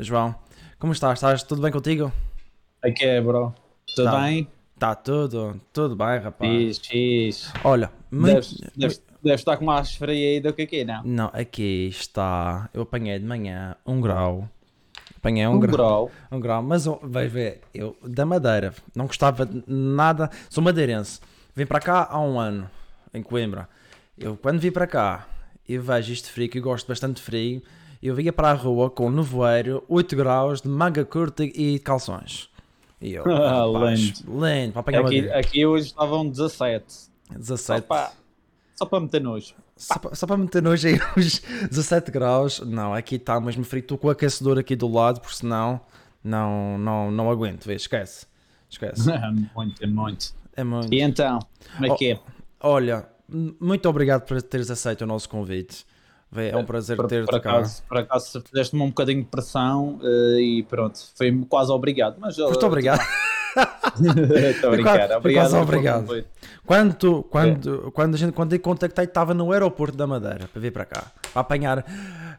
João, como estás? Estás tudo bem contigo? Aqui é, bro. Tudo Tá. bem? Está tudo, tudo bem, rapaz. Fiz, fiz. Olha, muito... Deves, deves, estar com mais frio aí do que aqui, não? Não, aqui está. Eu apanhei de manhã um grau. Apanhei um, Um grau. grau. Um grau, mas vais ver, eu da Madeira, não gostava de nada. Sou madeirense. Vim para cá há um ano, em Coimbra. Eu quando vim para cá e vejo isto frio, que eu gosto bastante de frio, eu vinha para a rua com um nevoeiro, 8 graus, de manga curta e calções. E eu, Ah, rapaz, lindo. lindo, para apanhar Aqui, aqui hoje estavam 17. Só 17. para, só para meter nojo. Só, pa- só para meter nojo aí os 17 graus. Não, aqui está mesmo frio. Estou com o aquecedor aqui do lado, porque senão não, não, não aguento. Vê, esquece. Esquece. muito, muito. É muito. E então, como é que é? Olha, muito obrigado por teres aceito o nosso convite. É um prazer Por, ter-te cá. acaso, por acaso fizeste-me um bocadinho de pressão eh, e pronto, foi quase obrigado. Mas, eh, Muito obrigado. Estou a brincar. quase- Obrigado. quase pelo obrigado. convite. Quando, tu- quando, quando, a gente, quando eu contactei, estava no aeroporto da Madeira para vir para cá, para apanhar.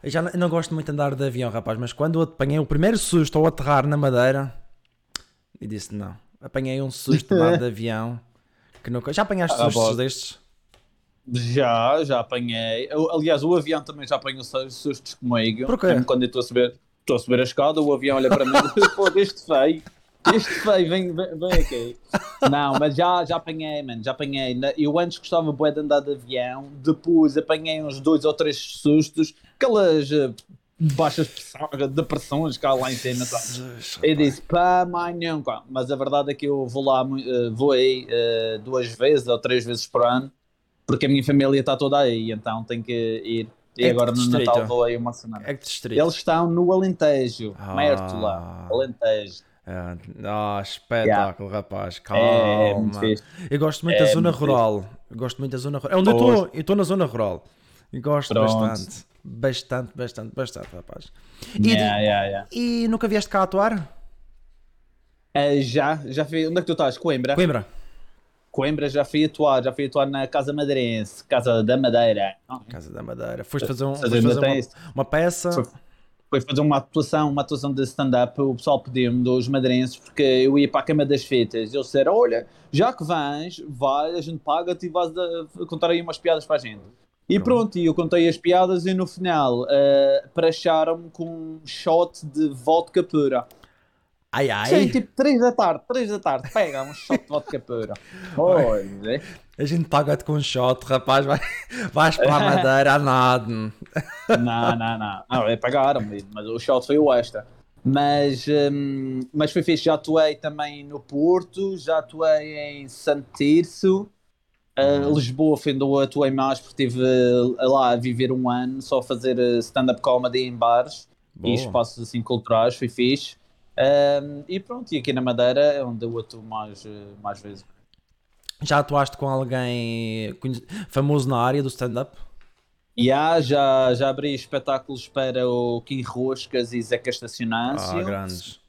Eu já não, gosto muito de andar de avião, rapaz, mas quando eu apanhei o primeiro susto ao aterrar na Madeira, e disse não. Apanhei um susto de avião que nunca. Já apanhaste Ah, sustos destes? Já, já apanhei. Eu- aliás, o avião também já apanhou sus- sustos comigo. Por quê? Mesmo Quando eu estou a subir, estou a subir a escada, o avião olha para mim e pô, este feio, este feio, vem, vem, vem aqui. Não, mas já, já apanhei, mano, já apanhei. Eu antes gostava bué de andar de avião, depois apanhei uns dois ou três sustos, aquelas eh, baixas depressões cá lá em cima? Jesus, Eu disse, pá, mãe, nunca. Mas a verdade é que eu vou lá, eh, vou aí eh, duas vezes ou três vezes por ano, porque a minha família está toda aí, então tenho que ir. E É agora no? Natal vou aí uma semana. É que distrito? Eles estão no Alentejo, Ah. Mértola, Alentejo. Ah, ah, espetáculo, rapaz. Calma. É, é. Eu gosto muito da É zona muito rural. Eu gosto muito da zona rural. É onde eu estou. Eu estou na zona rural. E gosto Pronto. bastante. Bastante, bastante, bastante, rapaz. E, Yeah, yeah, yeah. e nunca vieste cá atuar? Eh, já, já fui. Onde é que tu estás? Coimbra? Coimbra? Coimbra já fui atuar, já fui atuar na Casa Madeirense, Casa da Madeira. Casa da Madeira. Foste fazer, um, Fazer uma, uma peça. Foi- foi fazer uma atuação, uma atuação de stand-up, o pessoal pediu-me dos madeirenses, porque eu ia para a cama das fitas, eles disseram, olha, já que vens, vai, a gente paga-te e vais a- contar aí umas piadas para a gente. E pronto, e eu contei as piadas e no final uh, praxaram-me com um shot de vodka pura. Ai ai. Sim, tipo 3 da tarde, 3 da tarde, pega um shot de vodka pura. Olha, A gente paga-te com um shot, rapaz. Vai, vais para a Madeira a nada. não, não, não, não, é pagaram-me, mas o shot foi o extra. Mas, hum, mas foi fixe, já atuei também no Porto, já atuei em Santo Tirso, uh, Lisboa foi onde eu atuei mais porque estive uh, lá a viver um ano, só a fazer uh, stand-up comedy em bares Boa. e espaços assim culturais, foi fixe. Um, e pronto, e aqui na Madeira é onde eu atuo mais, uh, mais vezes. Já atuaste com alguém famoso na área do stand-up? Há, já, já abri espetáculos para o Kim Roscas e Zeca Estacionâncio. Ah, grandes.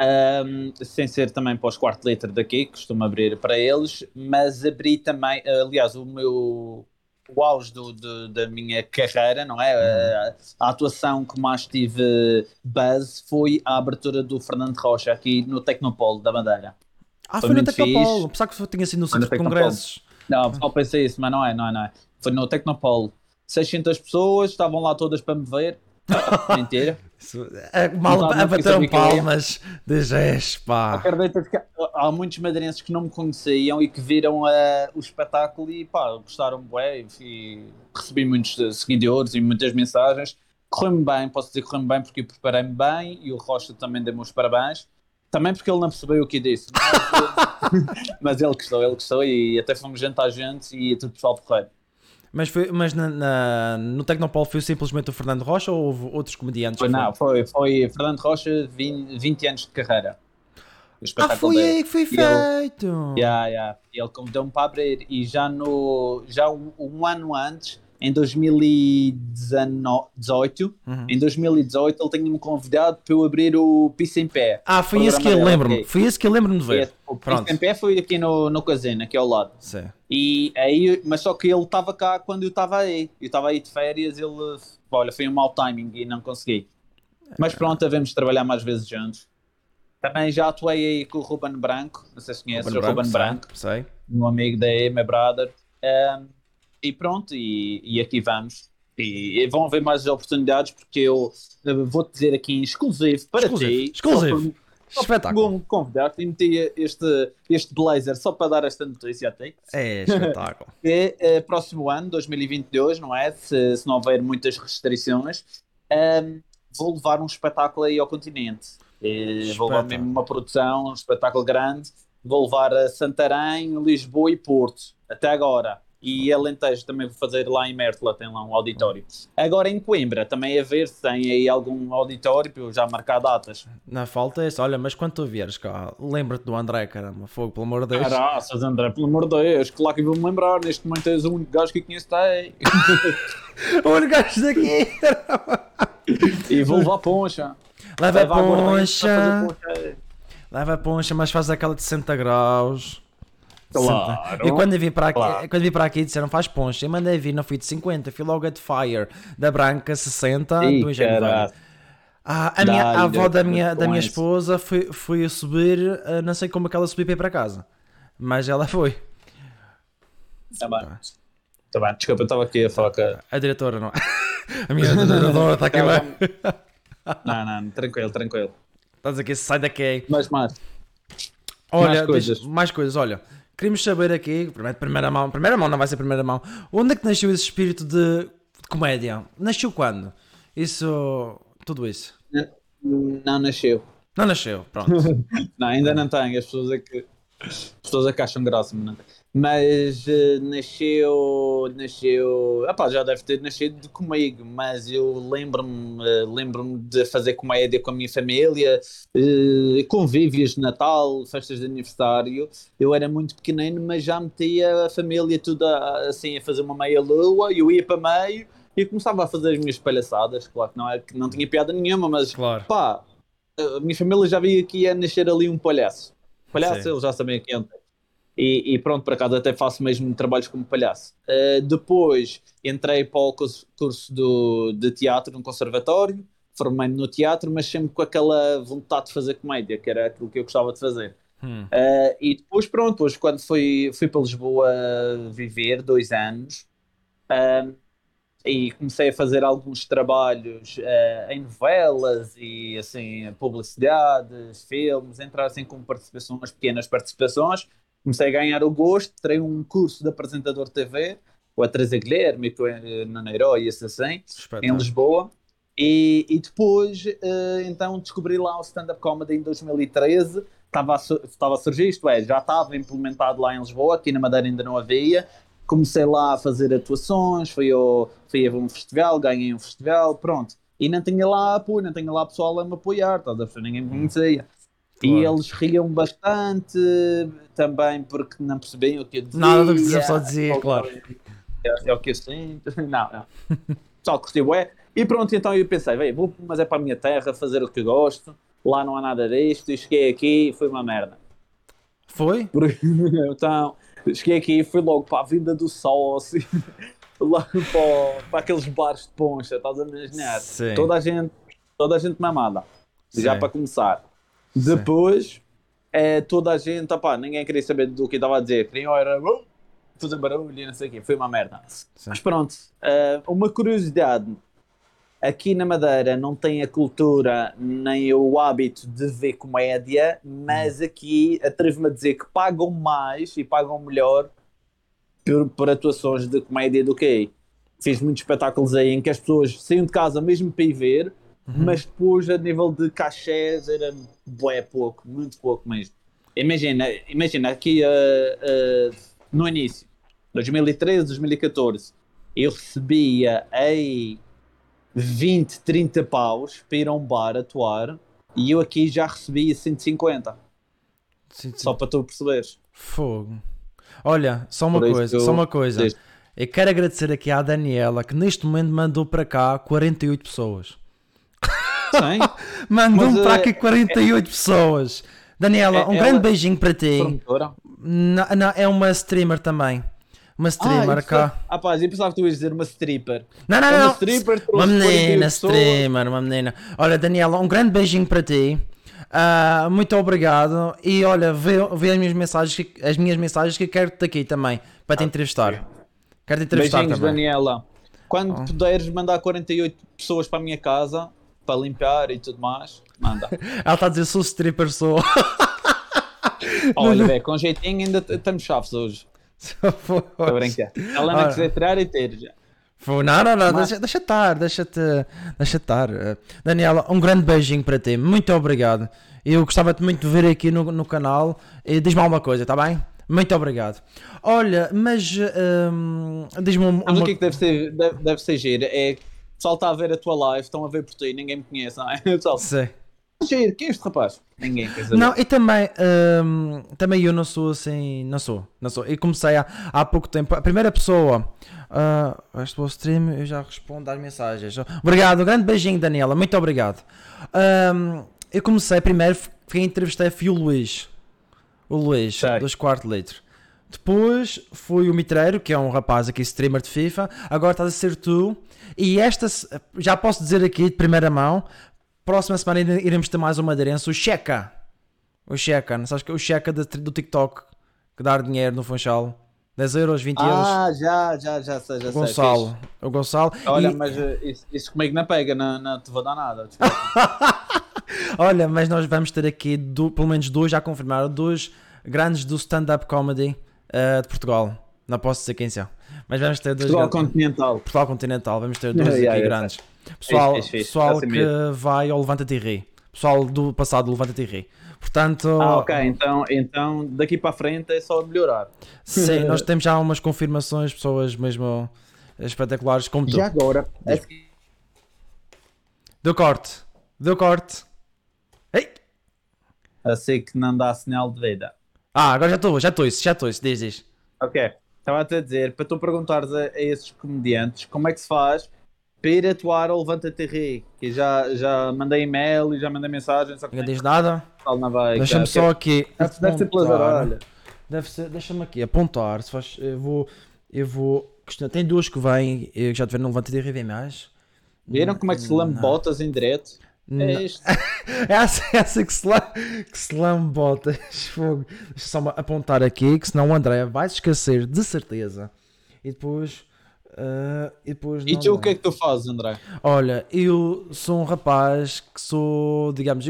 Um, sem ser também para os quarto letra daqui, que costumo abrir para eles, mas abri também, aliás, o meu o auge do, do- da minha carreira, não é? A, a atuação que mais tive buzz foi a abertura do Fernando Rocha aqui no Tecnopolo da Madeira. Ah, Foi foi, no Tecnopolo. Apesar que tinha sido no centro de congressos. Não, pessoal pensa isso, mas não é, não é, não é. Foi no Tecnopolo. 600 pessoas, estavam lá todas para me ver. Mentira. É, mal a bateram era. palmas de gesto, pá. Acredita que há muitos madeirenses que não me conheciam e que viram eh, o espetáculo e pá, gostaram bué e recebi muitos seguidores e muitas mensagens. Correu-me bem, posso dizer que correu-me bem porque eu preparei-me bem e o Rocha também deu-me os parabéns. Também porque ele não percebeu o que disse. Mas, mas ele gostou, ele gostou e até fomos jantar juntos e tudo pessoal porreiro. Mas, foi, mas na, na- no Tecnopolo foi simplesmente o Fernando Rocha ou houve outros comediantes? Foi, não, foi, foi Fernando Rocha, 20, 20 anos de carreira. Ah, foi dele. aí que foi E ele- feito. Yeah, yeah. Ele convidou-me para abrir e já no já um, um ano antes, em 2018, Uhum. em 2018 ele tinha-me convidado para eu abrir o Pisa em Pé. Ah, foi esse que eu lembro-me. ok. Foi esse que eu lembro-me de ver. O Pronto. em Pé foi aqui no, no casino, aqui ao lado. Sim. E aí, mas só que ele estava cá quando eu estava aí. Eu estava aí de férias, ele, olha, foi um mau timing e não consegui. Mas pronto, devemos trabalhar mais vezes juntos. Também já atuei aí com o Ruben Branco, não sei se conheces o Ruben Branco, sei. um amigo daí, meu brother. Um, e pronto, e, e aqui vamos. E, e vão haver mais oportunidades porque eu eh, vou-te dizer aqui em exclusivo para Exclusivo, ti. exclusivo. Espetáculo. Convidar e meti este, este blazer só para dar esta notícia a ti. É espetáculo. É, é próximo ano, 2022, não é? Se, se não houver muitas restrições, um, vou levar um espetáculo aí ao continente. E vou levar mesmo uma produção, um espetáculo grande. Vou levar a Santarém, Lisboa e Porto, até agora. E Alentejo também vou fazer lá em Mértola, tem lá um auditório. Agora em Coimbra, também a ver se tem aí algum auditório para eu já marcar datas. Na falta é isso. Olha, mas quando tu vieres cá, lembra-te do André, caramba. Fogo, pelo amor de Deus. Caraças, André, pelo amor de Deus, claro que vou-me lembrar. Neste momento és o único gajo que conheço. Olha o gajo daqui. E vou levar poncha. Leva a Leva poncha. Leva a poncha, mas faz aquela de 60 graus. Claro. 60. E quando vim para aqui, Claro. quando vim para aqui disseram faz poncha. Eu mandei vir, não fui de 50, fui logo a de Fire. Da branca 60, Ih, do velho. Ah, a, minha, a avó da minha, da minha esposa foi, foi a subir, ah, não sei como é que ela subiu para ir para casa. Mas ela foi. Tá bem. Tá bem, desculpa, eu estava aqui a falar com a... A diretora não. A minha diretora está aqui bem. Não, não, tranquilo, tranquilo. Estás aqui, sai daqui. Mas, mais. Olha, Mais deixa- coisas. mais coisas. Olha, queríamos saber aqui, primeiro, primeira mão, primeira mão não vai ser primeira mão, onde é que nasceu esse espírito de, de comédia? Nasceu quando? Isso, tudo isso. Não nasceu. Não nasceu, pronto. Não, ainda não tenho. As pessoas é que, as pessoas é que acham graça, mas não tem. Mas eh, nasceu, nasceu, epá, já deve ter nascido comigo, mas eu lembro-me eh, lembro-me de fazer comédia com a minha família, eh, convívios de Natal, festas de aniversário. Eu era muito pequenino, mas já metia a família tudo a- assim a fazer uma meia lua, eu ia para meio e começava a fazer as minhas palhaçadas. Claro que não, é, que não tinha piada nenhuma, mas Claro. pá, a minha família já via que ia nascer ali um palhaço. Palhaço, Sim. eles já sabem quem é. E, e pronto, por acaso até faço mesmo trabalhos como palhaço. Uh, depois entrei para o curso, do, de teatro no conservatório, formei-me no teatro, mas sempre com aquela vontade de fazer comédia, que era aquilo que eu gostava de fazer. Hum. Uh, e depois, pronto, depois quando fui, fui para Lisboa viver, dois anos, um, e comecei a fazer alguns trabalhos uh, em novelas e assim, publicidades, filmes, entrar assim com participações, pequenas participações. Comecei a ganhar o gosto, terei um curso de apresentador TV, com a Teresa Guilherme, com a Nana Herói e assim em Espetáculo. Lisboa. E, e depois, eh, então, descobri lá o stand-up comedy em 2013. Estava a, estava a surgir, isto é, já estava implementado lá em Lisboa, aqui na Madeira ainda não havia. Comecei lá a fazer atuações, fui, ao, fui a um festival, ganhei um festival, pronto. E não tinha lá apoio, não tinha lá pessoal a me apoiar, estás a? Ninguém me conhecia. E Claro. eles riam bastante também porque não percebiam o que eu dizia. Nada do que a pessoa dizia, claro. É, é o que eu sinto. Não, não. O pessoal curtiu, é. E pronto, então eu pensei, "Véi, vou, mas é para a minha terra, fazer o que gosto. Lá não há nada disto. E cheguei aqui e foi uma merda. Foi? Então, cheguei aqui e fui logo para a vinda do sol, assim, lá para, para aqueles bares de poncha, estás a imaginar? Sim. Toda a gente, toda a gente mamada. Já Sim. para começar. Depois, é, toda a gente, opá, ninguém queria saber do que estava a dizer. Queriam era "Uh", fazer barulho e não sei o quê. Foi uma merda. Sim. Mas pronto, eh, uma curiosidade. Aqui na Madeira não tem a cultura nem o hábito de ver comédia, mas aqui atrevo-me a dizer que pagam mais e pagam melhor por, por atuações de comédia do que aí. Fiz muitos espetáculos aí em que as pessoas saíam de casa mesmo para ir ver, mas depois a nível de cachés era bué pouco, muito pouco mesmo. Imagina, imagina aqui eh, eh, no início, 2013, 2014, eu recebia aí 20, 30 paus para ir a um bar atuar e eu aqui já recebia 150, Sim, sim. só para tu perceberes. Fogo. Olha, só uma coisa, eu- só uma coisa. Eu quero agradecer aqui à Daniela que neste momento mandou para cá 48 pessoas. Mandou-me para eh, aqui 48 pessoas. Daniela, é- um ela- grande beijinho para ti. Promotora? Não, não, é uma streamer também. uma streamer ah, cá. Ah, pá, eu pensava que tu ias dizer uma stripper. Não, não, Uma não. stripper Uma 48 menina, streamer, uma menina. Olha, Daniela, um grande beijinho para ti. Ah, muito obrigado. E olha, vê, vê as minhas mensagens, que- as minhas mensagens que quero-te aqui também para te entrevistar. Quero te entrevistar Beijinhos, também. Daniela. Quando Oh. puderes mandar 48 pessoas para a minha casa, para limpar e tudo mais, manda. Ela está a dizer sou stripper, sou. Olha, velho, com jeitinho ainda estamos chaves hoje. Estou a brincar. Ela não quiser tirar e ter já. Não, não, não, Mas- deixa, deixa estar, deixa-te deixa estar. Daniela, um grande beijinho para ti, muito obrigado. Eu gostava-te muito de ver aqui no, no canal e diz-me alguma coisa, está bem? Muito obrigado. Olha, mas hum, diz-me um- Mas uma... o que é que deve ser, deve, deve ser giro? É pessoal está a ver a tua live, estão a ver por ti, ninguém me conhece, não é? Pessoal, giro, quem é este rapaz? Ninguém quer saber. Não, e também, hum, também eu não sou assim, não sou, não sou. Eu comecei há, há pouco tempo. A primeira pessoa, ah, este o stream, eu já respondo às mensagens. Obrigado, um grande beijinho, Daniela, muito obrigado. Hum, eu comecei primeiro, quem entrevistei foi o Luís, o Luís, Sei. dos quarto litro. Depois foi o Mitreiro, que é um rapaz aqui, streamer de FIFA. Agora estás a ser tu. E esta, já posso dizer aqui de primeira mão, próxima semana ire- iremos ter mais um madeirense, o Checa. O Checa, não sabes que é o Checa do, TikTok, que dá dinheiro no Funchal. 10 euros, 20 euros. Ah, já, já, já sei, já O sei. Gonçalo. fixe. O Gonçalo. Olha, E- mas eh, isso, isso comigo não pega, não, não te vou dar nada. Olha, mas nós vamos ter aqui do- pelo menos dois, já confirmaram, dois grandes do stand-up comedy eh, de Portugal. Não posso dizer quem são. Mas vamos ter dois Portugal grandes- Continental. Portugal Continental, vamos ter dois Yeah, aqui yeah, grandes. Pessoal, pessoal que mesmo. vai ao Levanta-te e ri. Pessoal do passado do Levanta-te e ri. Portanto, Ah, ok, então, então daqui para a frente é só melhorar. sim, nós temos já umas confirmações, pessoas mesmo espetaculares como tu. Já agora, Deu corte, deu corte. Ei! assim que não dá sinal de vida. Ah, agora já estou, já estou isso, já estou isso, diz, diz. Ok, estava-te a dizer, para tu perguntares a, a esses comediantes como é que se faz para ir atuar ao Levanta-te Ri, que já, já mandei e-mail e já mandei mensagem, só que Ninguém nem diz nada. não. Deixa-me só aqui. Deve, deve ser pelas apontar. orelhas. Deve ser, deixa-me aqui apontar. Se faz, eu vou, eu vou. questionar. Tem duas que vêm, eu já tiveram no Levanta-te e ri, vem mais. Viram como é que se lambotas em direto? É isto. É assim que se, lam, que se lambota. Fogo. Deixa só apontar aqui, que senão o André vai se esquecer, de certeza. E depois. ah, e depois E tu o que é que tu fazes, André? Olha, eu sou um rapaz que sou, digamos.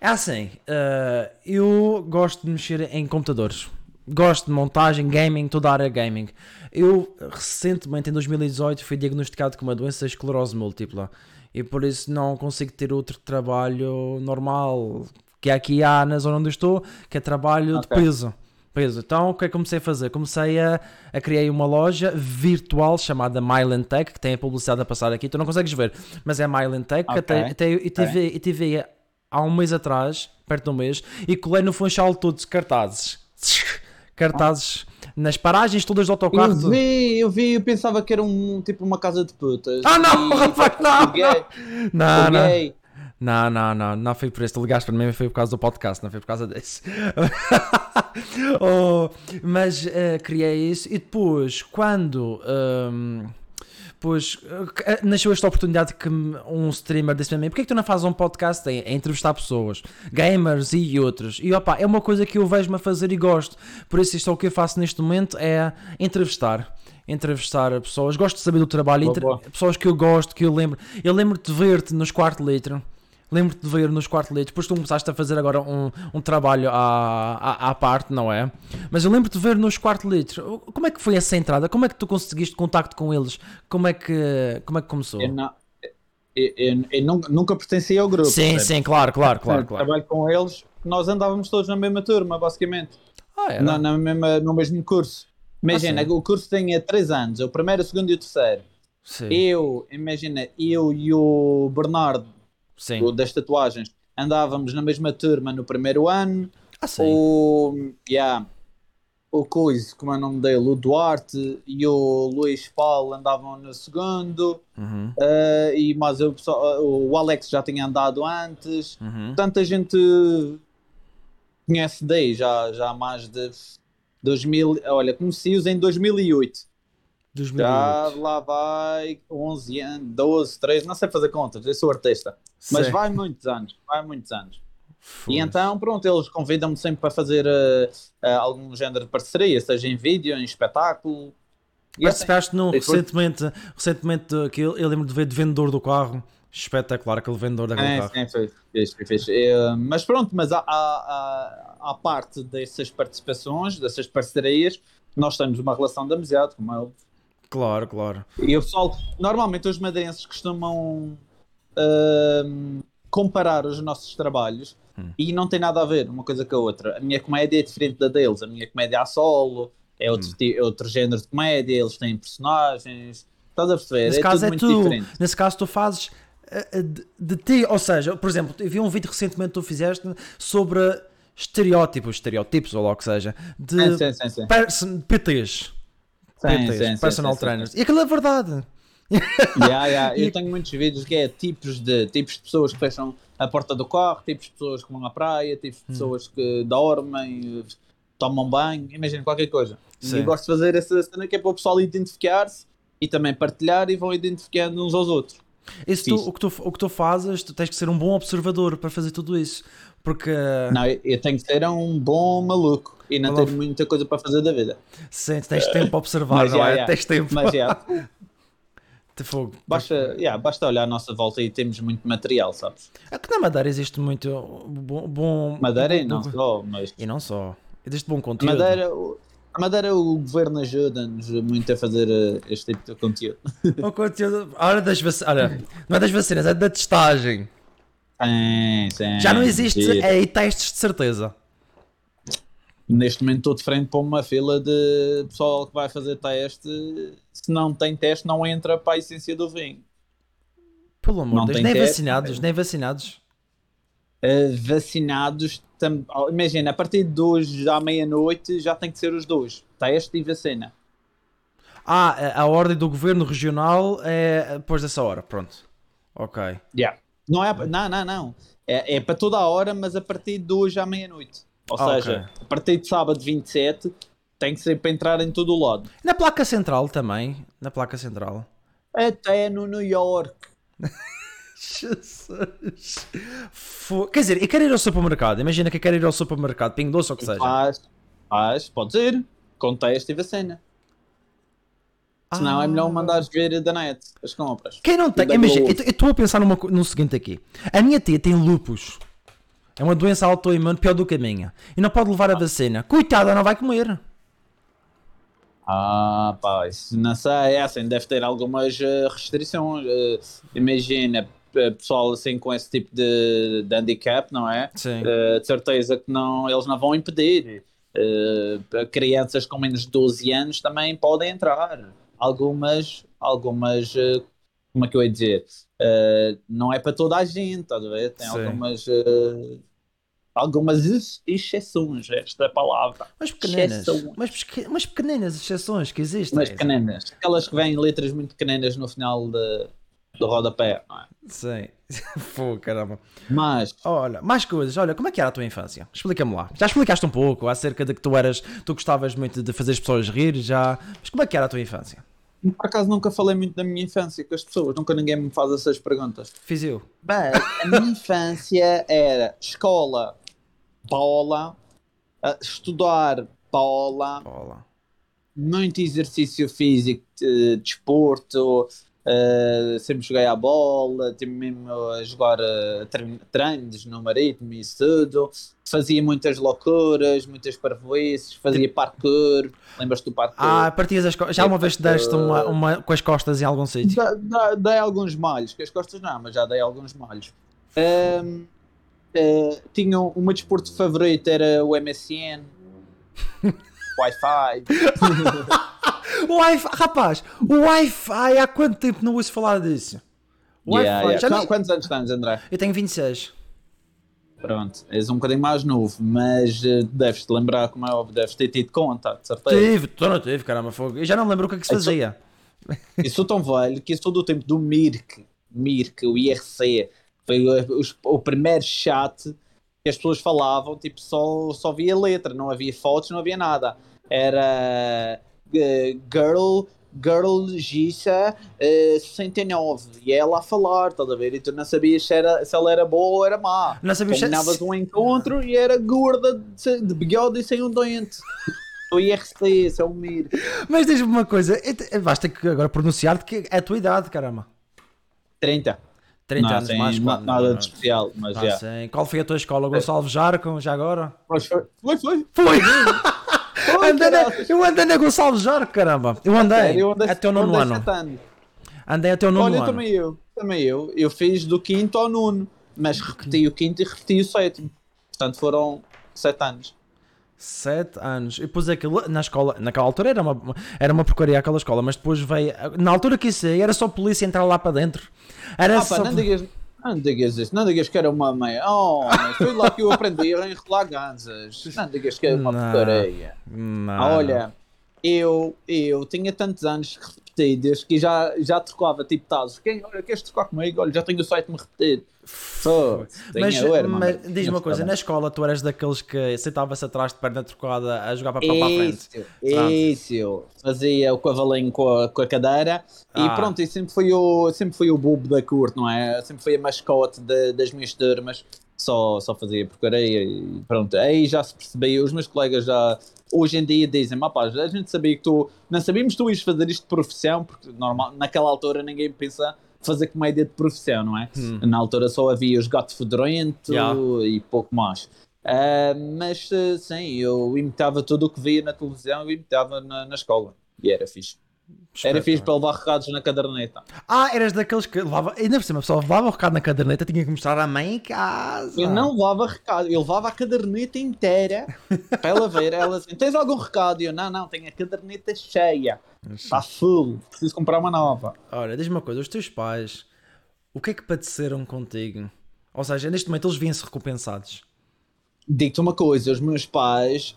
É assim, ah, eu gosto de mexer em computadores. Gosto de montagem, gaming, toda a área gaming. Eu recentemente, em 2018, fui diagnosticado com uma doença esclerose múltipla e por isso não consigo ter outro trabalho normal que aqui há na zona onde eu estou, que é trabalho de Ok. peso. peso. Então o que é que comecei a fazer? Comecei a, a criar uma loja virtual chamada Myland Tech, que tem a publicidade a passar aqui, tu não consegues ver, mas é Myland Tech, que Ok, até, até eu tive, eu tive há um mês atrás, perto de um mês, e colei no Funchal todos cartazes. Cartazes nas paragens todas do autocarro. Eu vi, eu vi, eu pensava que era um tipo uma casa de putas. Ah não, E- rapaz, não! Não, não. peguei. Não, não, não, não foi por isso. Tu ligaste para mim, foi por causa do podcast, não foi por causa desse. Oh, mas eh, criei isso e depois, quando. ehm, Pois eh, nasceu esta oportunidade que um streamer disse para mim: Porquê que tu não fazes um podcast a entrevistar pessoas, gamers e outros? E opá, é uma coisa que eu vejo-me a fazer e gosto. Por isso, isto é o que eu faço neste momento: é entrevistar. Entrevistar pessoas, gosto de saber do trabalho, Boa, boa. pessoas que eu gosto, que eu lembro. Eu lembro-te de ver-te nos quarto litro. Lembro-te de ver nos quarto litro. Depois tu começaste a fazer agora um, um trabalho à, à, à parte, não é? Mas eu lembro-te de ver nos quarto litro. Como é que foi essa entrada? Como é que tu conseguiste contacto com eles? Como é que, como é que começou? Eu, não, eu, eu- eu nunca, nunca pertenci ao grupo. Sim, percebes? sim, claro, claro, claro, claro. Trabalho com eles, nós andávamos todos na mesma turma, basicamente. Ah, era? Na, na mesma, no mesmo curso. Imagina, Ah, o curso tinha 3 anos, o primeiro, o segundo e o terceiro. Sim, Eu, imagina, eu e o Bernardo, sim. o das tatuagens, andávamos na mesma turma no primeiro ano. Ah, sim. O, yeah, o Coisa, como é o nome dele, o Duarte e o Luís Paulo andavam no segundo. Uhum, eh, e mas o, pessoal- o Alex já tinha andado antes. uhum. Tanta gente conhece daí já, já há mais de 2000, olha, conheci-os em 2008. 2008. Já lá vai 11 anos, 12, 13, não sei fazer contas, eu sou artista. Mas Sei. vai muitos anos, vai muitos anos. E então, pronto, eles convidam-me sempre para fazer eh, eh, algum género de parceria, seja em vídeo, em espetáculo. E assim, Participaste num Depois- recentemente, recentemente que eu, eu lembro de ver de vendedor do carro. Espetacular, aquele vendedor daquele Sim, carro. sim, foi, fez, foi, fez. Eh, mas pronto, mas há, há, há, há parte dessas participações, dessas parcerias, nós temos uma relação de amizade, como é óbvio. Claro, claro. E o pessoal, normalmente os madeirenses costumam comparar os nossos trabalhos Hum. e não tem nada a ver uma coisa com a outra. A minha comédia é diferente da deles, a minha comédia é a solo, é outro, Hum. é outro género de comédia, eles têm personagens, estás a perceber? Nesse é caso tudo é muito tu. diferente. Nesse caso tu fazes eh, eh, de, de ti, ou seja, por exemplo, eu vi um vídeo recentemente que tu fizeste sobre estereótipos, estereótipos ou lá o que seja, de Sim, sim, sim, PTs, Sim, PTs, sim, sim, personal sim, sim, trainers. E aquilo é verdade. Yeah, yeah. E- Eu tenho muitos vídeos que é tipos de, tipos de pessoas que fecham a porta do carro, tipos de pessoas que vão à praia, tipos de Hum. pessoas que dormem, tomam banho, imagina qualquer coisa. E Sim. eu gosto de fazer essa cena que é para o pessoal identificar-se e também partilhar e vão identificando uns aos outros. Isso tu- o, que tu, o que tu fazes, tu tens que ser um bom observador para fazer tudo isso. Porque Não, eu, eu tenho que ser um bom maluco e não Olá. ter muita coisa para fazer da vida. sim, tens tempo para observar, Mas não é? já. Tens tempo. Mas Te fogo. basta, yeah, basta olhar à nossa volta e temos muito material, sabes? É que na Madeira existe muito bom. bom Madeira e não bom- só, mas E não só. Existe bom conteúdo. Madeira, a Madeira, o governo ajuda-nos muito a fazer eh, este tipo de conteúdo. O conteúdo. Olha, das vac... Olha, não é das vacinas, é da testagem. Sim, sim, Já não existe é, testes de certeza. Neste momento estou de frente para uma fila de pessoal que vai fazer teste. Se não tem teste, não entra para a essência do vinho. Pelo amor de Deus, nem teste, vacinados, nem vacinados. Eh, vacinados, tam... oh, imagina, a partir de hoje à meia-noite já tem que ser os dois: teste e vacina. Ah, a- a ordem do governo regional é depois dessa hora, pronto. Ok. Yeah. Não, é, não, não, não. É, é para toda a hora, mas a partir de hoje à meia-noite. Ou Ah, seja, ok. a partir de sábado 27 tem que ser para entrar em todo o lado. Na placa central também. Na placa central. Até no New York. Jesus. Fo- Quer dizer, eu quero ir ao supermercado. Imagina que eu quero ir ao supermercado, pingo doce ou o que seja. Faz, faz, podes ir, com teste e vacina. Senão é melhor Ah. mandares ver da net as compras. Quem não tem, imagina, eu estou a pensar numa, no seguinte aqui. A minha tia tem lupus. É uma doença autoimune pior do que a minha. E não pode levar a vacina. Coitada, não vai comer. Ah, pá, isso não sei, é assim, deve ter algumas eh, restrições. eh, imagina, pessoal assim com esse tipo de, de handicap, não é? Sim. Eh, de certeza que não, eles não vão impedir. Crianças com menos de 12 anos também podem entrar. Algumas, algumas, como é que eu ia dizer? Não é para toda a gente, estás a ver? Tem Sim. algumas, algumas ex- exceções, esta é a palavra. Mas. Exceções. Mas, peque- mas pequeninas exceções que existem. Mas pequenas, aquelas que vêm letras muito pequenas no final de, do rodapé, não é? Sim. Fogo, caramba. Mas, Olha, mais coisas. Olha, como é que era a tua infância? Explica-me lá. Já explicaste um pouco acerca de que tu eras, tu gostavas muito de fazer as pessoas rir, já. Mas como é que era a tua infância? por acaso nunca falei muito da minha infância com as pessoas, nunca ninguém me faz essas perguntas. Fiz eu. Mas a minha infância era escola, eh, estudar bola, Olá. muito exercício físico, eh, desporto, eh, sempre joguei à bola, tive mesmo a jogar tre- treinos no marítimo e isso tudo. Fazia muitas loucuras, muitas parvoices, fazia parkour. Lembras-te do parkour? Ah, partias as costas. Já uma vez te deste uma, uma com as costas em algum sítio? Da- dei alguns malhos, que as costas não, mas já dei alguns malhos. Ahm, eh, tinha um- o meu desporto favorito era o MSN, Wi-Fi. Wi-Fi, rapaz, o Wi-Fi, há quanto tempo não ouço falar disso? Wi-Fi, Yeah, yeah. Quantos anos tens, André? Eu tenho 26. Pronto, és um bocadinho mais novo, mas eh, deves-te lembrar, como é óbvio, deves ter tido conta, de certeza. Tive, tu não tive, caramba, fogo. Eu já não lembro o que é que se só- fazia. Eu sou tão velho que eu sou do tempo do Mirk, Mirk, o IRC. Foi o, o primeiro chat que as pessoas falavam, tipo, só, só via letra, não havia fotos, não havia nada. era eh, Girl, Girl Gissa eh, 69 e ela a falar, estás a ver? E tu não sabias se, era, se ela era boa ou era má. Não sabias se- Combinavas um encontro e era gorda de, de bigode e sem um dente. O IRC, seu Mir. Mas diz-me uma coisa, é- é- ter que agora pronunciar-te que é a tua idade, caramba. 30. 30 não, anos sem mais, quatro, nada de especial, mas não, já. Qual foi a tua escola? Gonçalves Jarco, já agora? Mas foi, foi, foi. Foi! Foi, Andei na- eu andei na Gonçalves Jarco, caramba. Eu andei Sério, eu andei- até o nono andei ano. Andei até o nono Olha, ano. também eu, também eu. Eu fiz do quinto ao nono, mas repeti o quinto e repeti o sétimo. Portanto, foram sete anos. Sete anos. E depois aquilo, na escola, naquela altura era uma, era uma porcaria aquela escola, mas depois veio. Na altura que isso aí era só polícia entrar lá para dentro. Era Ah, só. pá, não digas, não digas isso, não digas que era uma meia. Oh, foi lá que eu aprendi a enrolar ganzas. Não digas que era uma Não. porcaria. Ah, olha, eu, eu tinha tantos anos repetidos que já, já trocava tipo tazos. Quem, olha, queres trocar comigo? Olha, já tenho o site me repetido. Pô, Mas, mas diz-me uma coisa, na escola tu eras daqueles que sentava-se atrás de perna trocada a jogar papel para a frente. Isso, isso. Fazia o cavalinho com a, com a cadeira Ah. e pronto, e sempre foi o, sempre foi o bobo da corte, não é? Sempre foi a mascote de- das minhas turmas. Só, só fazia porcaria e pronto. Aí já se percebia, os meus colegas já hoje em dia dizem: rapaz, a gente sabia que tu, não sabíamos que tu ias fazer isto de profissão, porque normal, naquela altura ninguém pensa fazer comédia de profissão, não é? Na altura só havia os gato fedorento Yeah. e pouco mais. Ah, mas ah, sim, eu imitava tudo o que via na televisão, eu imitava na, na escola. E era fixe. Era fixe para levar recados na caderneta. Ah, eras daqueles que levava. Ainda por cima, a pessoa levava o recado na caderneta, tinha que mostrar à mãe em casa. Eu não levava recado, eu levava a caderneta inteira para ela ver. Ela assim, tens algum recado? E eu, não, não, tenho a caderneta cheia. Está full, preciso comprar uma nova. Olha, diz-me uma coisa, os teus pais, o que é que padeceram contigo? Ou seja, neste momento eles vêm-se recompensados. Digo-te uma coisa, os meus pais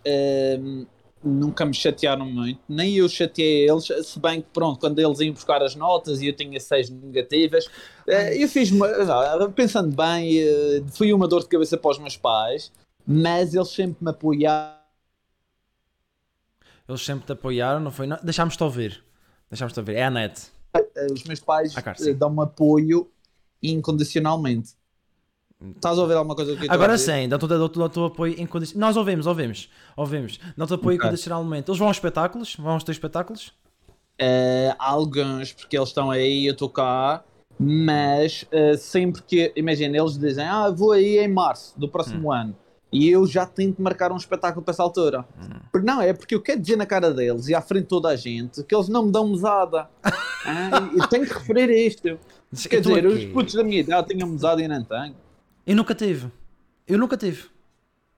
hum, nunca me chatearam muito, nem eu chateei eles, se bem que pronto, quando eles iam buscar as notas e eu tinha seis negativas, eh, eu fiz, ah, pensando bem, eh, fui uma dor de cabeça para os meus pais, mas eles sempre me apoiaram. Eles sempre te apoiaram, não foi? Não, Deixámos-te ouvir. Deixámos-te ouvir. É a net. Eh, Os meus pais Ah, claro, eh, dão-me apoio incondicionalmente. Estás a ouvir alguma coisa que a Agora sim, dão-te- dão-te o apoio incondicional. Nós ouvimos, ouvimos. Ouvimos. Dão-te apoio Ok. incondicionalmente. Eles vão aos espetáculos? Vão aos teus espetáculos? Eh, alguns, porque eles estão aí, estou cá, mas eh, sempre que, imagina, eles dizem, ah, vou aí em março do próximo ano, e eu já tento marcar um espetáculo para essa altura. Porque não, é porque eu quero dizer na cara deles e à frente de toda a gente que eles não me dão mesada. Ah, eu tenho que referir isto. Quer tô dizer, os aqui. putos da minha idade tinham mesada e não tenho. Eu nunca tive. Eu nunca tive.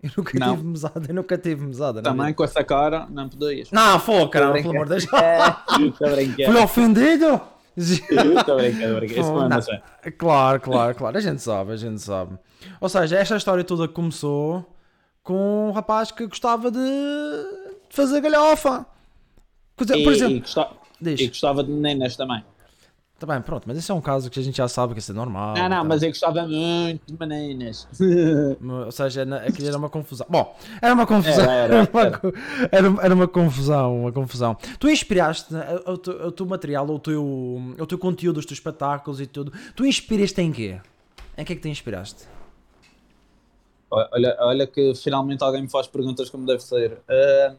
Eu nunca Não. tive mesada. Eu nunca tive mesada. Também vida. com essa cara, não podias. Não, caramba, Tô pelo amor de Deus. Brincar. Fui ofendido? Estou Não. não é noção. Claro, claro, claro. A gente sabe, a gente sabe. Ou seja, esta história toda começou com um rapaz que gostava de fazer galhofa. Quer dizer, E, Por e, exemplo, gostava, e gostava de meninas também. Tá bem, pronto, mas isso é um caso que a gente já sabe que isso é normal. Não, não, tá? mas eu gostava muito de meninas. Ou seja, aquilo era uma confusão. Bom, era uma confusão. Era, era, Era, uma, era. co- era- uma confusão, uma confusão. Tu inspiraste né, o, teu, o teu material, o teu, o teu conteúdo, os teus espetáculos e tudo. Tu inspiraste em quê? Em que é que te inspiraste? olha, olha que finalmente alguém me faz perguntas como deve ser. Ah,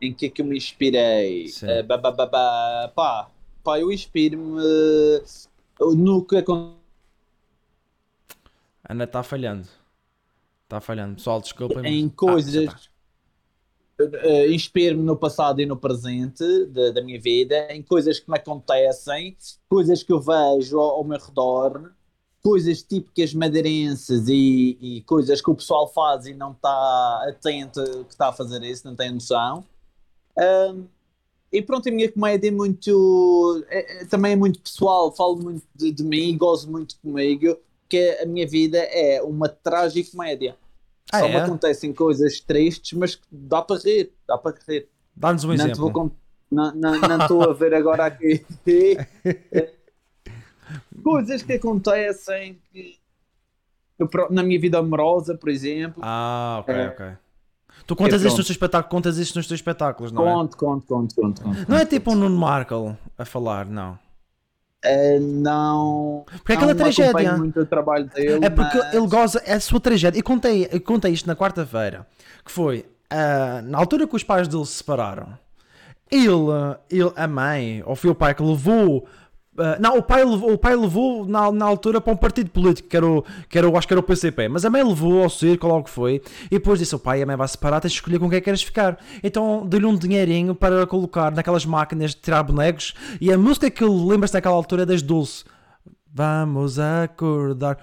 em que é que eu me inspirei? Ba, pá, pá, eu inspiro-me ah, no que acontece. Ana está falhando. Está falhando. Pessoal, desculpem. em mas- coisas. Ah, tá. eh, inspiro-me no passado e no presente da, da minha vida, em coisas que me acontecem, coisas que eu vejo ao, ao meu redor, coisas típicas madeirenses e, e coisas que o pessoal faz e não está atento que está a fazer isso, não tem noção. Ahm, e pronto, a minha comédia é muito. é- é- também é muito pessoal, falo muito de, de mim, gozo muito comigo, que a minha vida é uma tragicomédia. Ah, Só me é? acontecem coisas tristes, mas que dá para rir, dá para rir. Dá-nos um não te exemplo. vou não estou a ver agora aqui. coisas que acontecem que na minha vida amorosa, por exemplo. Ah, ok, É. ok. Tu contas É, isto nos teus espetáculos, contas isto nos teus espetáculos, não é? Conto, conto, conto, conto. conto. Não é tipo um Nuno Markle a falar, não. Eh, não. Porque é aquela não tragédia. muito o trabalho dele. É porque mas- ele goza, é a sua tragédia. E contei, eu contei isto na quarta-feira, que foi ah, na altura que os pais dele se separaram. Ele, ele, a mãe, ou foi o pai que levou. Ah, não, o pai levou, o pai levou na, na altura para um partido político, que era, o, que era o, acho que era o PCP, mas a mãe levou ao circo, logo que foi, e depois disse: o pai e a mãe vai separar, tens de escolher com quem é que queres ficar. Então deu-lhe um dinheirinho para colocar naquelas máquinas de tirar bonecos, e a música que ele lembra-se naquela altura é das Dulce. Vamos acordar.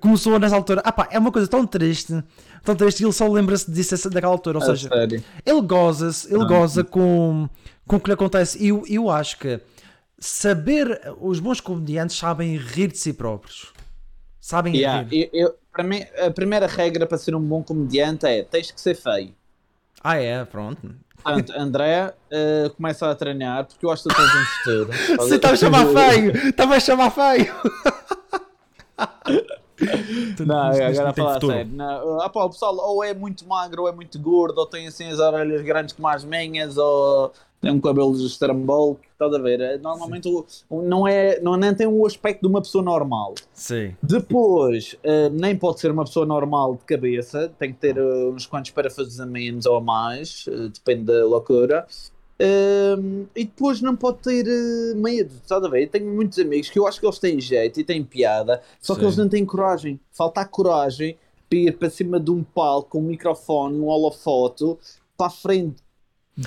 Começou nessa altura. Ah pá, é uma coisa tão triste, tão triste, e ele só lembra-se disso daquela altura. Ou A seja, sério. ele goza-se, ele Ah. goza com, com o que lhe acontece. E eu, eu acho que saber, os bons comediantes sabem rir de si próprios. Sabem Yeah, rir. eu- eu- para mim, a primeira regra para ser um bom comediante é tens que ser feio. Ah, é, pronto. Portanto, André, eh, começa a treinar porque eu acho que tu tens um futuro. Você estava a chamar feio! Estava a chamar feio! Não, agora a falar sério. Não, ah, pá, o pessoal ou é muito magro ou é muito gordo, ou tem assim as orelhas grandes como as minhas, ou um cabelo de estrambol, estás a ver? Eh, Normalmente o- não, é, não, nem tem o aspecto de uma pessoa normal. Sim. Depois, eh, nem pode ser uma pessoa normal de cabeça, tem que ter eh, uns quantos parafusos a menos ou a mais, eh, depende da loucura. E depois não pode ter medo, estás a ver? Eu tenho muitos amigos que eu acho que eles têm jeito e têm piada, só que Sim. eles não têm coragem. Falta a coragem para ir para cima de um palco um microfone, um holofoto, para a frente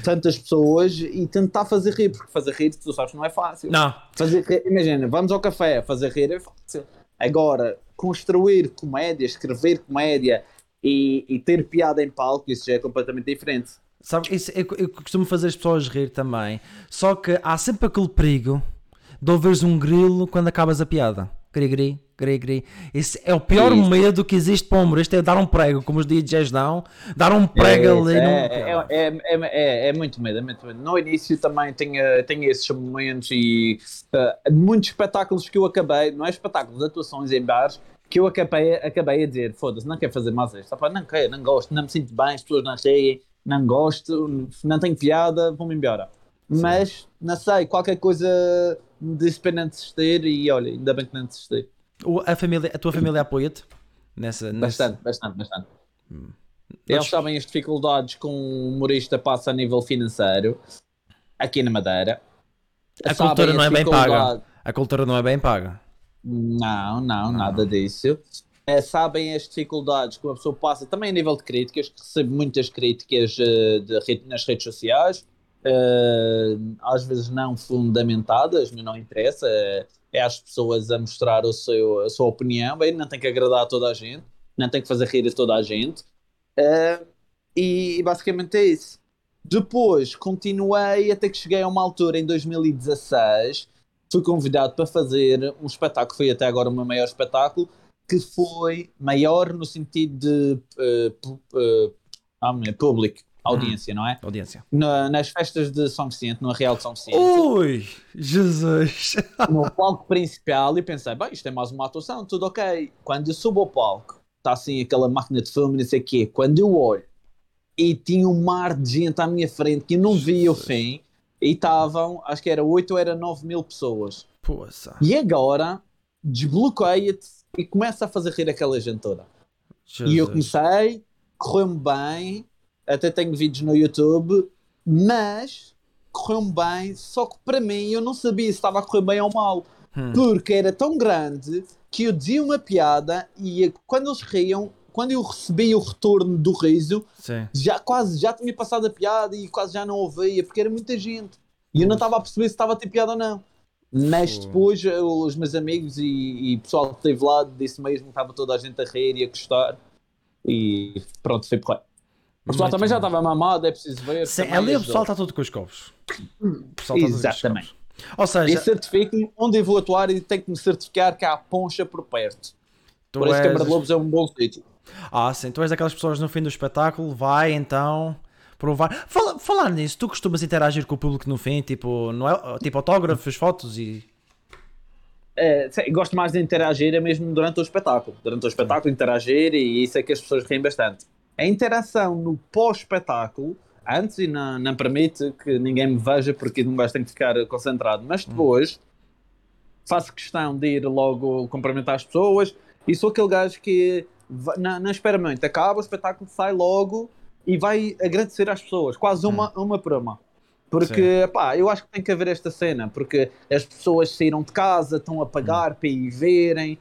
tantas pessoas e tentar fazer rir, porque fazer rir, tu sabes, que não é fácil. Não, Fazer, rir- imagina, vamos ao café, fazer rir é fácil. Agora, construir comédia, escrever comédia e, e ter piada em palco, isso já é completamente diferente. sabe, isso, eu, eu costumo fazer as pessoas rir também. Só que há sempre aquele perigo de ouveres um grilo quando acabas a piada. Gri, gri, gri, gri. Esse é o pior Isso. medo que existe para um humorista, é dar um prego, como os DJs dão. Dar um prego ali. é, num- é, é, é, é- é muito medo, é muito medo. No início também tinha, tinha esses momentos e uh, muitos espetáculos que eu acabei, não é espetáculos, atuações em bares, que eu acabei, acabei a dizer: foda-se, não quero fazer mais isto. Não quero, não gosto, não me sinto bem, as pessoas não riem, não gosto, não tenho piada, vou-me embora. Mas, não sei, qualquer coisa me disse para não desistir e olha, ainda bem que não desisti. A, família, a tua família apoia-te? Nessa, nessa- Bastante, bastante, bastante. Eles sabem as dificuldades que um humorista passa a nível financeiro aqui na Madeira. A Sabem cultura não é bem paga. A cultura não é bem paga. Não, não, nada disso. Eh, sabem as dificuldades que uma pessoa passa também a nível de críticas, que recebe muitas críticas eh, de nas redes sociais, eh, às vezes não fundamentadas, mas não interessa. eh, é às pessoas a mostrar o seu, a sua opinião, bem, não tem que agradar a toda a gente, não tem que fazer rir a toda a gente. Eh, e, e basicamente é isso. Depois continuei até que cheguei a uma altura em 2016 fui convidado para fazer um espetáculo, foi até agora o meu maior espetáculo, que foi maior no sentido de ah, é, público, audiência, não é? Audiência. Na- nas festas de São Vicente, no Real de São Vicente, Ui, Jesus. no palco principal, e pensei, bem, isto é mais uma atuação, tudo ok. Quando eu subo ao palco, está assim aquela máquina de filme, não sei o quê, quando eu olho e tinha um mar de gente à minha frente que não via o fim, e estavam, acho que era 8 ou era 9 mil pessoas. Poça. E agora desbloqueia-te e começa a fazer rir aquela gente toda. Jesus. E eu comecei, correu-me bem, até tenho vídeos no YouTube, mas correu-me bem, só que para mim eu não sabia se estava a correr bem ou mal, Hum. porque era tão grande que eu dizia uma piada e quando eles riam, quando eu recebi o retorno do riso, Sim. já quase já tinha passado a piada e quase já não ouvia, porque era muita gente. E eu não estava a perceber se estava a ter piada ou não. Mas depois eh, os meus amigos e, e o pessoal que esteve lá disse mesmo que estava toda a gente a rir e a gostar. E pronto, foi porra. O pessoal também já estava mamado, é preciso ver. Sim, ali o pessoal está todo com os copos. Exatamente. Ou E seja, certifico-me onde eu vou atuar e tenho que me certificar que há poncha por perto. tu Por isso que és... Câmara de Lobos é um bom sítio. Ah, sim, tu és daquelas pessoas no fim do espetáculo, vai então provar. Fala, falar nisso, tu costumas interagir com o público no fim, tipo, não é, tipo autógrafos, fotos e. É, gosto mais de interagir é mesmo durante o espetáculo. Durante o espetáculo, interagir e isso é que as pessoas riem bastante. A interação no pós-espetáculo, antes e não, não permite que ninguém me veja porque não gajo tem que ficar concentrado, mas depois faço questão de ir logo cumprimentar as pessoas e sou aquele gajo que não, não espera muito, acaba o espetáculo, sai logo e vai agradecer às pessoas, quase uma, uma por uma. Porque, pá, eu acho que tem que haver esta cena, porque as pessoas saíram de casa, estão a pagar para ir verem,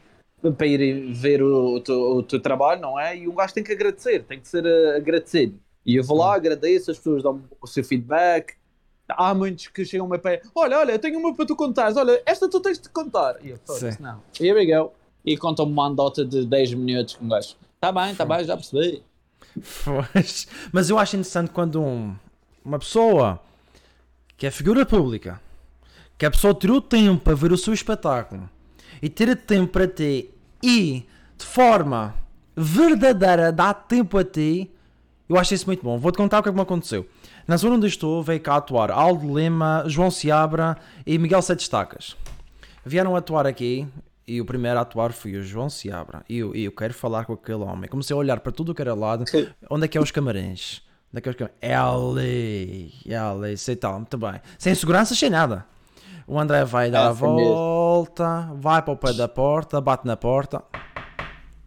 para ir ver o, o teu, o teu trabalho, não é? E um gajo tem que agradecer, tem que ser eh, agradecido. E eu vou lá, agradeço, as pessoas dão o seu feedback. Há muitos que chegam a pé, olha, olha, eu tenho uma para tu contares, olha, esta tu tens de contar. E eu, não. Here we go. E contam-me uma andota de 10 minutos com um gajo. Tá bem, tá bem, já percebi. Pois. Mas eu acho interessante quando um- uma pessoa que é figura pública, que a pessoa tirou tempo para ver o seu espetáculo e ter tempo para ti e de forma verdadeira dá tempo a ti, eu acho isso muito bom. Vou-te contar o que é que me aconteceu. Na zona onde estou, veio cá atuar Aldo Lima, João Seabra e Miguel Sete Estacas. Vieram atuar aqui e o primeiro a atuar foi o João Seabra. E eu, eu quero falar com aquele homem. Comecei a olhar para tudo o que era lado. Onde é que é os camarins? Onde é que é os camarins? É ali. É ali. Sei tal. Muito bem. Sem segurança, sem nada. O André vai dar a Assim mesmo. volta, vai para o pé da porta, bate na porta.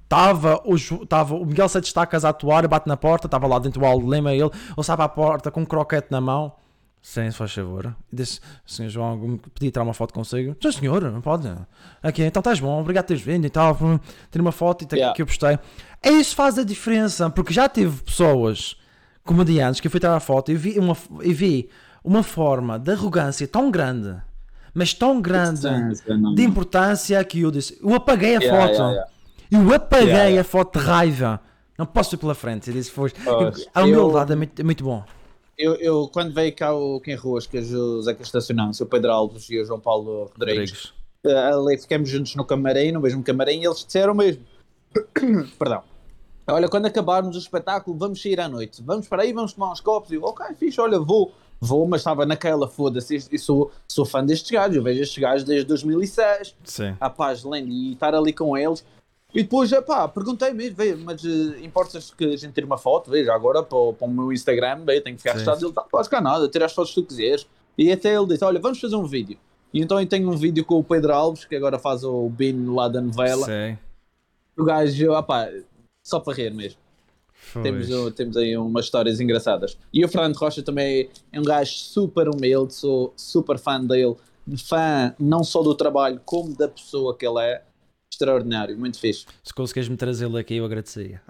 Estava o, tava o Miguel Sete Estacas a atuar, bate na porta, estava lá dentro o Aldo Lima, ele, ele sabe à porta com um croquete na mão. Sim, se faz favor. Disse, senhor João, pedi tirar uma foto consigo. Sim, senhor, não pode. Aqui, então estás bom, obrigado por teres vindo e tal. Ter uma foto e Yeah. que eu postei. É isso que faz a diferença, porque já tive pessoas, comediantes, que eu fui tirar a foto e vi uma, e vi uma forma de arrogância tão grande, mas tão grande, de importância que eu disse, eu apaguei a Yeah, foto. yeah, yeah. Eu apaguei a foto de raiva. Não posso ir pela frente. Eu disse, foi. A humildade eu- é, muito, é muito bom. Eu, eu, quando veio cá o Quem Roscas, o Zeca Estacionança, o Pedro Alves e o João Paulo Rodrigues, Rodrigues. eh, ali ficamos juntos no camarim, no mesmo camarim, e eles disseram mesmo: Perdão. Olha, quando acabarmos o espetáculo, vamos sair à noite. Vamos para aí, vamos tomar uns copos. E eu, ok, fixe, olha, vou. Vou, mas estava naquela, foda-se, e sou, sou fã destes gajos. Eu vejo estes gajos desde 2006. Sim. à paz de lenda e estar ali com eles. E depois, pá, perguntei mesmo, veio, mas uh, importas que a gente tire uma foto? Veja, agora para, o- para o meu Instagram, veio, tenho que ficar registado. Ele, tá, não ficar nada, tira as fotos que tu quiseres. E até ele disse, olha, vamos fazer um vídeo. E então eu tenho um vídeo com o Pedro Alves, que agora faz o Bin lá da novela. Sim. O gajo, ah pá, só para rir mesmo. Pois. Temos, temos aí umas histórias engraçadas. E o Fernando Rocha também é um gajo super humilde, sou super fã dele. Fã não só do trabalho, como da pessoa que ele é. Extraordinário, muito fixe. Se conseguires me trazê-lo aqui, eu agradecia.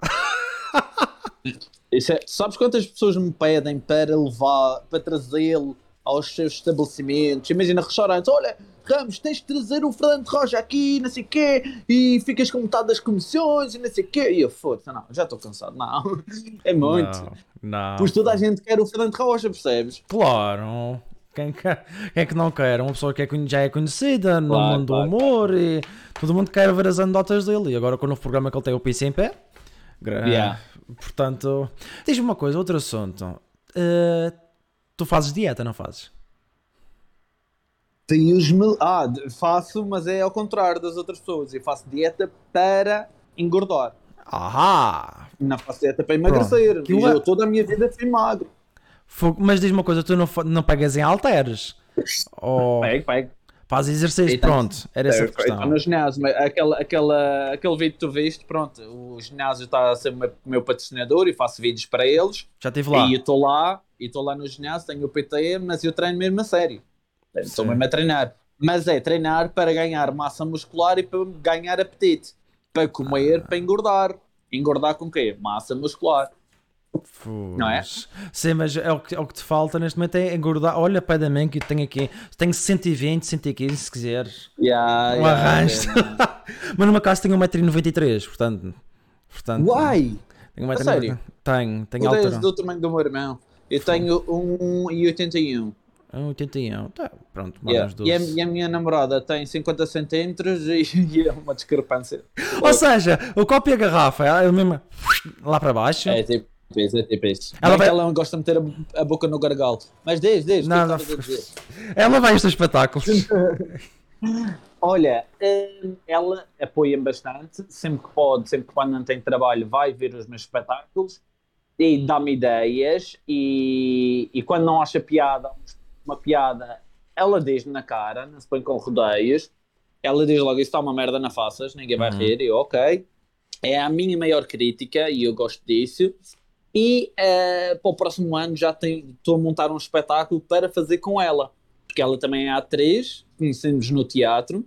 Isso é- sabes quantas pessoas me pedem para levar, para trazê-lo aos seus estabelecimentos? Imagina restaurantes, olha, Ramos, tens de trazer o Fernando Rocha aqui, não sei o quê, e ficas com metade das comissões e não sei o quê. E eu, foda-se, não, já estou cansado, não. É muito. Não, não. Pois toda a gente quer o Fernando Rocha, percebes? Claro. Quem, quer, quem é que não quer? Uma pessoa que é já é conhecida no Claro, mundo claro, do humor e todo mundo quer ver as anedotas dele. E agora com o novo programa que ele tem, o Piso em Pé. Yeah. Portanto, diz-me uma coisa, outro assunto. Eh, tu fazes dieta, não fazes? Tem os mil... Ah, faço, mas é ao contrário das outras pessoas. Eu faço dieta para engordar. Ahá! Não faço dieta para emagrecer. Que eu- eu toda a minha vida fui magro. Fogo- Mas diz-me uma coisa, tu não, não pegas em halteres? Ou Pego, pego. fazes exercício? Então, Pronto, era essa a Perfeito. Estou questão. no ginásio, mas aquela, aquela, aquele vídeo que tu viste, pronto, o ginásio está a ser o meu, meu patrocinador e faço vídeos para eles. Já estive lá. E eu estou lá, e estou lá no ginásio, tenho o PTM, mas eu treino mesmo a sério. Estou mesmo a treinar. Mas é treinar para ganhar massa muscular e para ganhar apetite. Para comer, para engordar. Engordar com quê? Massa muscular. Não é? Sim, mas é o, que, é o que te falta neste momento é engordar. Olha para da mim que eu tenho aqui. Tenho 120, 115 se quiseres. Yeah, Um yeah, arranjo. yeah. mas numa casa tenho 1,93m, portanto. portanto Uai! Tenho A sério? Tenho, tenho és altura. do tamanho do meu irmão. Eu tenho 1,81. 1,81. Tá, pronto, mais Yeah. uns 12. E, a, e a minha namorada tem 50 centímetros e, e é uma discrepância. Ou seja, o copo e a garrafa, ela é mesmo lá para baixo. É tipo isso, é tipo isso. Ela Ela, vai- ela não gosta de meter a, a boca no gargalo. Mas diz, diz, Não, o é não. Ela vai a estes espetáculos. Olha, hum, ela apoia-me bastante. Sempre que pode, sempre que quando não tem trabalho, vai ver os meus espetáculos. e dá-me ideias e, e quando não acha piada, uma piada, ela diz na cara, não se põe com rodeios, ela diz logo, isso está uma merda na faças, ninguém vai Uhum. rir, e eu, ok. É a minha maior crítica e eu gosto disso. E eh, para o próximo ano já estou a montar um espetáculo para fazer com ela, porque ela também é atriz, conhecemos no teatro,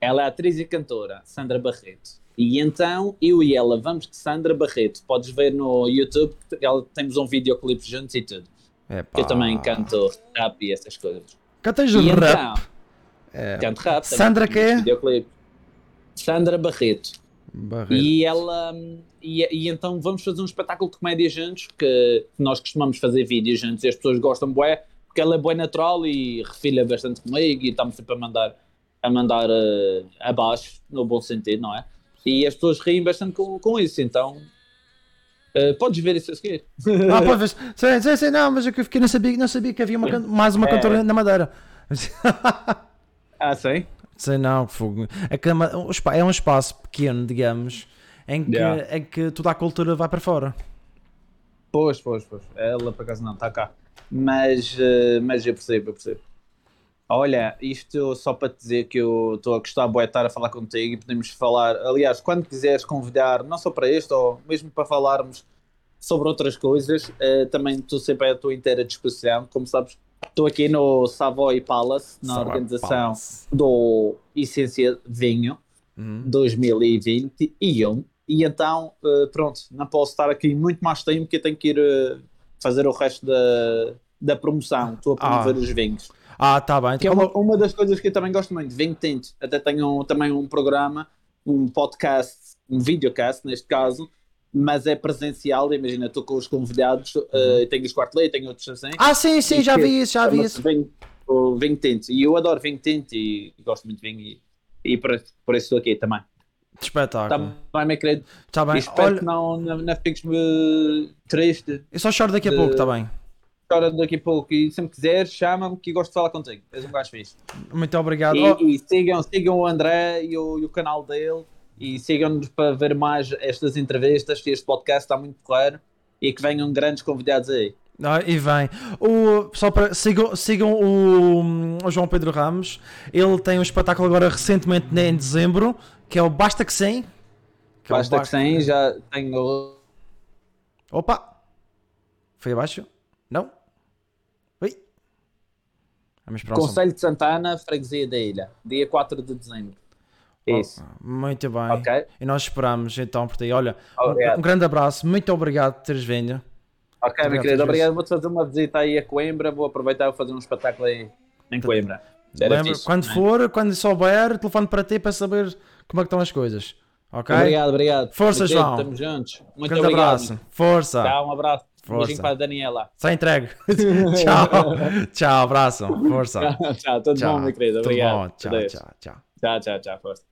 ela é atriz e cantora, Sandra Barreto. E então eu e ela vamos de Sandra Barreto. Podes ver no YouTube, ela, temos um videoclipe juntos e tudo. Epá. Eu também canto rap e essas coisas. Cantas E rap. então, É. canto rap. Sandra videoclipe. Sandra Barreto. Barreto. E ela. E, e então vamos fazer um espetáculo de comédia juntos, que nós costumamos fazer vídeos juntos e as pessoas gostam bué, porque ela é bué natural e refilha bastante comigo e está-me sempre a mandar, a mandar eh, abaixo, no bom sentido, não é? E as pessoas riem bastante com, com isso, então. Eh, podes ver isso a seguir. Ah, pode ver. Sei, sei, sei, não, mas eu que fiquei, não sabia, não sabia que havia uma mais uma É. cantora na Madeira. Ah, sim? sei não, fogo. É, a é um espaço pequeno, digamos, em que, Yeah. em que toda a cultura vai para fora. Pois, pois, pois. Ela por acaso não, está cá. Mas, eh, mas eu percebo, eu percebo. Olha, isto só para te dizer que eu estou a gostar de estar a falar contigo e podemos falar. Aliás, quando quiseres convidar, não só para este, ou mesmo para falarmos sobre outras coisas, eh, também estou sempre à tua inteira disposição. Como sabes, estou aqui no Savoy Palace, na Savoy organização Palace. do Essência Vinho. Uhum. 2021 e então eh, pronto, não posso estar aqui muito mais tempo porque eu tenho que ir eh, fazer o resto da, da promoção, estou a promover Ah. os vinhos Ah, tá bem. que é Então, uma, uma das coisas que eu também gosto muito, vinho tinto até tenho um- também um programa um podcast, um videocast neste caso mas é presencial, imagina, estou com os convidados eh, tenho os quarto lei, tenho outros assim Ah, sim, sim, já vi isso, já vi isso. vinho, o vinho tinto e eu adoro vinho tinto e gosto muito de vinho e, e por, por isso estou aqui também Espetáculo. Tá bem, meu querido. Tá E bem. espero Olha, que não, não, não fiques triste. eu só choro daqui a de- pouco, tá bem. Chora daqui a pouco e sempre quiseres, chama-me que gosto de falar contigo. És um gajo fixe. Muito obrigado. E, Oh, e sigam, sigam o André e o, e o canal dele e sigam-nos para ver mais estas entrevistas, que este podcast está muito claro e que venham grandes convidados aí. Ah, e vem. O, só para, sigam, sigam o, o João Pedro Ramos. Ele tem um espetáculo agora recentemente em dezembro, que é o Basta que Sim. Que é o Basta que sim, já tenho. Opa! Foi abaixo? Não? Oi? Vamos para o som. Conselho de Santana, Freguesia da Ilha, dia 4 de dezembro. Isso. Muito bem. Ok? E nós esperamos então por ti. Olha, um, um grande abraço. Muito obrigado por teres vindo. Ok, meu Obrigado, querido, às obrigado. Vou-te fazer uma visita aí a Coimbra. Vou aproveitar e fazer um espetáculo aí em Coimbra. Lembra, fixe, quando não é? for, quando souber, telefone para ti para saber como é que estão as coisas. Ok? Obrigado, obrigado. Força, Meu querido, João. Estamos juntos. Muito grande obrigado. abraço. Força. Tchau, um abraço. Força. beijinho para a Daniela. Está entregue. tchau. Tchau, abraço. Força. tchau, tudo Tchau. bom, meu querido. Tudo Obrigado. bom. Tchau, tchau, tchau. Tchau, tchau, tchau. Força.